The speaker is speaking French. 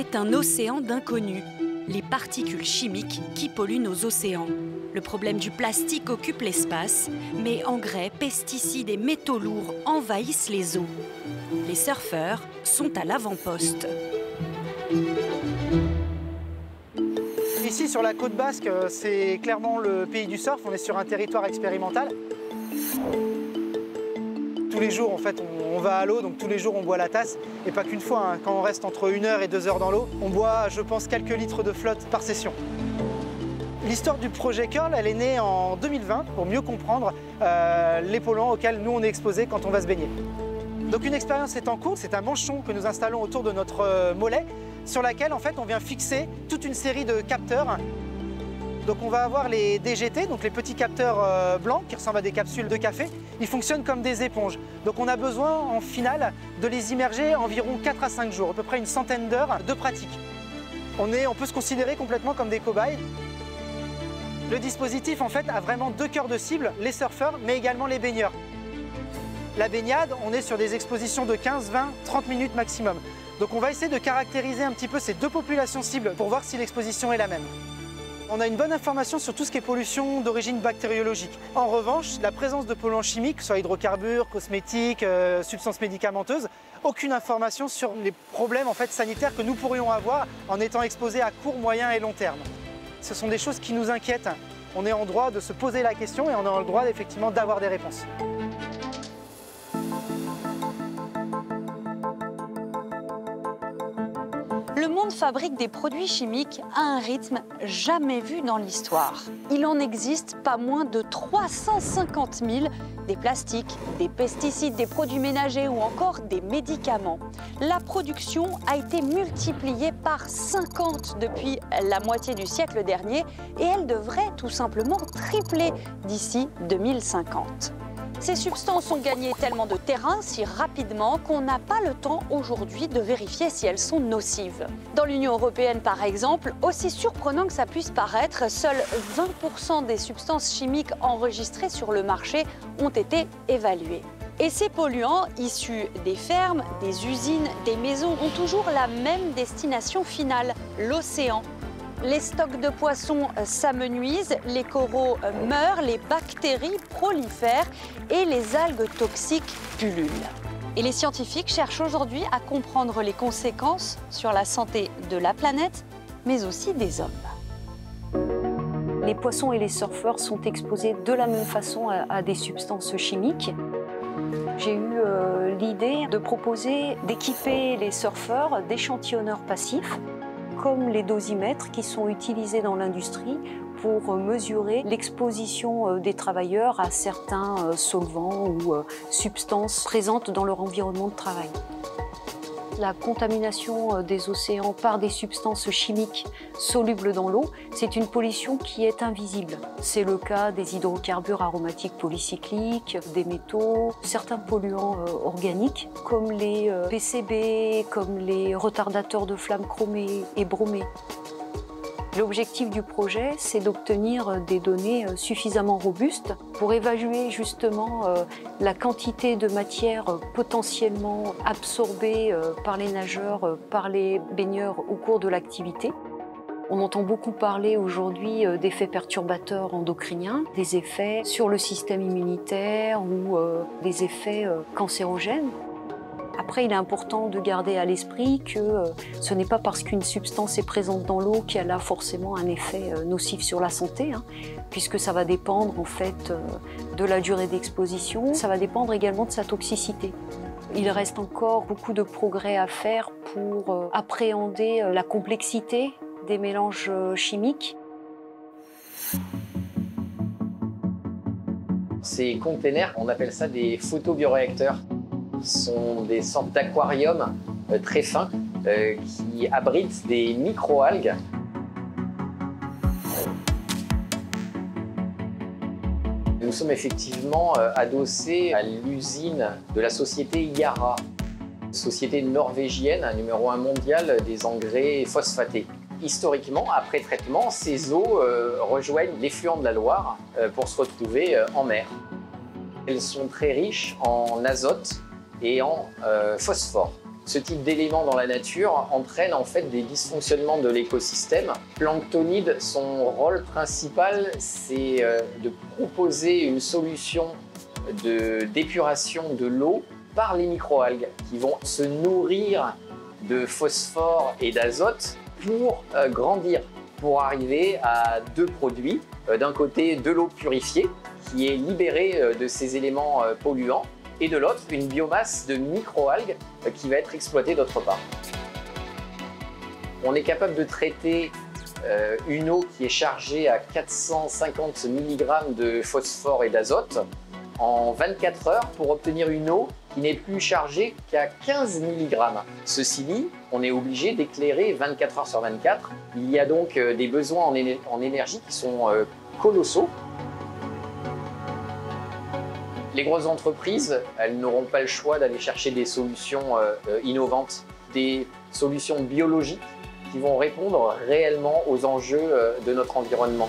C'est un océan d'inconnus, les particules chimiques qui polluent nos océans. Le problème du plastique occupe l'espace, mais engrais, pesticides et métaux lourds envahissent les eaux. Les surfeurs sont à l'avant-poste. Ici, sur la côte basque, c'est clairement le pays du surf. On est sur un territoire expérimental. Tous les jours, en fait, on, va à l'eau, donc tous les jours, on boit la tasse. Et pas qu'une fois, hein. quand on reste entre une heure et deux heures dans l'eau, on boit, je pense, quelques litres de flotte par session. L'histoire du projet Curl, elle est née en 2020 pour mieux comprendre euh, les polluants auxquels nous on est exposés quand on va se baigner. Donc une expérience est en cours, c'est un manchon que nous installons autour de notre euh, mollet sur laquelle en fait on vient fixer toute une série de capteurs. Donc on va avoir les DGT, donc les petits capteurs euh, blancs qui ressemblent à des capsules de café. Ils fonctionnent comme des éponges. Donc on a besoin en finale de les immerger environ 4 à 5 jours, à peu près une centaine d'heures de pratique. On, on peut se considérer complètement comme des cobayes. Le dispositif en fait a vraiment deux cœurs de cible, les surfeurs mais également les baigneurs. La baignade, on est sur des expositions de 15, 20, 30 minutes maximum. Donc on va essayer de caractériser un petit peu ces deux populations cibles pour voir si l'exposition est la même. On a une bonne information sur tout ce qui est pollution d'origine bactériologique. En revanche, la présence de polluants chimiques, soit hydrocarbures, cosmétiques, euh, substances médicamenteuses, aucune information sur les problèmes en fait, sanitaires que nous pourrions avoir en étant exposés à court, moyen et long terme. Ce sont des choses qui nous inquiètent. On est en droit de se poser la question et on a le droit effectivement d'avoir des réponses. Le monde fabrique des produits chimiques à un rythme jamais vu dans l'histoire. Il en existe pas moins de 350 000 des plastiques, des pesticides, des produits ménagers ou encore des médicaments. La production a été multipliée par 50 depuis la moitié du siècle dernier et elle devrait tout simplement tripler d'ici 2050. Ces substances ont gagné tellement de terrain si rapidement qu'on n'a pas le temps aujourd'hui de vérifier si elles sont nocives. Dans l'Union européenne par exemple, aussi surprenant que ça puisse paraître, seuls 20% des substances chimiques enregistrées sur le marché ont été évaluées. Et ces polluants, issus des fermes, des usines, des maisons, ont toujours la même destination finale, l'océan les stocks de poissons euh, s'amenuisent, les coraux euh, meurent, les bactéries prolifèrent et les algues toxiques pullulent. Et les scientifiques cherchent aujourd'hui à comprendre les conséquences sur la santé de la planète, mais aussi des hommes. Les poissons et les surfeurs sont exposés de la même façon à, des substances chimiques. J'ai eu euh, l'idée de proposer d'équiper les surfeurs d'échantillonneurs passifs comme les dosimètres qui sont utilisés dans l'industrie pour mesurer l'exposition euh, des travailleurs à certains euh, solvants ou euh, substances présentes dans leur environnement de travail. La contamination des océans par des substances chimiques solubles dans l'eau, c'est une pollution qui est invisible. C'est le cas des hydrocarbures aromatiques polycycliques, des métaux, certains polluants organiques comme les PCB, comme les retardateurs de flammes chromées et bromées. L'objectif du projet, c'est d'obtenir des données euh, suffisamment robustes pour évaluer justement euh, la quantité de matière euh, potentiellement absorbée par les nageurs, par les baigneurs au cours de l'activité. On entend beaucoup parler aujourd'hui d'effets perturbateurs endocriniens, des effets sur le système immunitaire ou des effets cancérogènes. Après, il est important de garder à l'esprit que euh, ce n'est pas parce qu'une substance est présente dans l'eau qu'elle a forcément un effet euh, nocif sur la santé, hein, puisque ça va dépendre en fait euh, de la durée d'exposition, ça va dépendre également de sa toxicité. Il reste encore beaucoup de progrès à faire pour appréhender la complexité des mélanges chimiques. Ces containers, on appelle ça des photobioréacteurs sont des sortes d'aquariums euh, très fins euh, qui abritent des microalgues. Nous sommes effectivement euh, adossés à l'usine de la société Yara, société norvégienne, numéro un mondial des engrais phosphatés. Historiquement, après traitement, ces eaux rejoignent l'effluent de la Loire pour se retrouver en mer. Elles sont très riches en azote, et en euh, phosphore. Ce type d'éléments dans la nature entraîne en fait des dysfonctionnements de l'écosystème. Planctonide, son rôle principal, c'est euh, de proposer une solution d'épuration de, l'eau par les microalgues qui vont se nourrir de phosphore et d'azote pour euh, grandir, pour arriver à deux produits. D'un côté, de l'eau purifiée qui est libérée de ces éléments polluants et de l'autre, une biomasse de microalgues qui va être exploitée d'autre part. On est capable de traiter euh, une eau qui est chargée à 450 mg de phosphore et d'azote en 24 heures pour obtenir une eau qui n'est plus chargée qu'à 15 mg. Ceci dit, on est obligé d'éclairer 24 heures sur 24. Il y a donc euh, des besoins en, énergie qui sont euh, colossaux les grosses entreprises, elles n'auront pas le choix d'aller chercher des solutions euh, euh, innovantes, des solutions biologiques qui vont répondre réellement aux enjeux euh, de notre environnement.